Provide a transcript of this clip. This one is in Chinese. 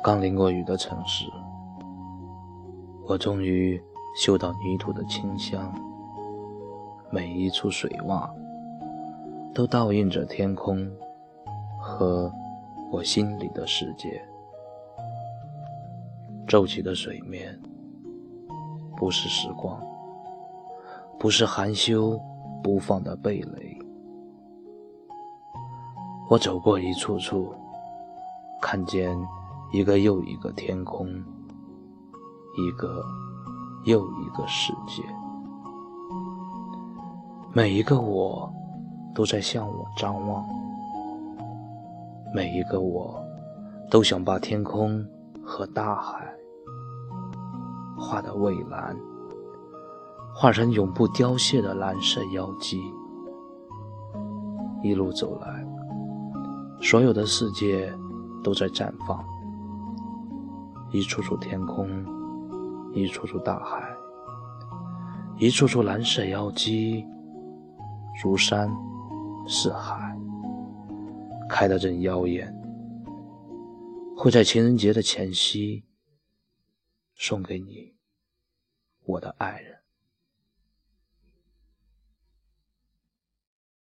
刚淋过雨的城市，我终于嗅到泥土的清香。每一处水洼，都倒映着天空和我心里的世界。皱起的水面，不是时光，不是含羞不放的蓓蕾。我走过一处处，看见。一个又一个天空，一个又一个世界，每一个我都在向我张望，每一个我都想把天空和大海画的蔚蓝，画成永不凋谢的蓝色妖姬。一路走来，所有的世界都在绽放。一处处天空，一处处大海，一处处蓝色妖姬，如山似海，开得正妖艳。会在情人节的前夕送给你，我的爱人。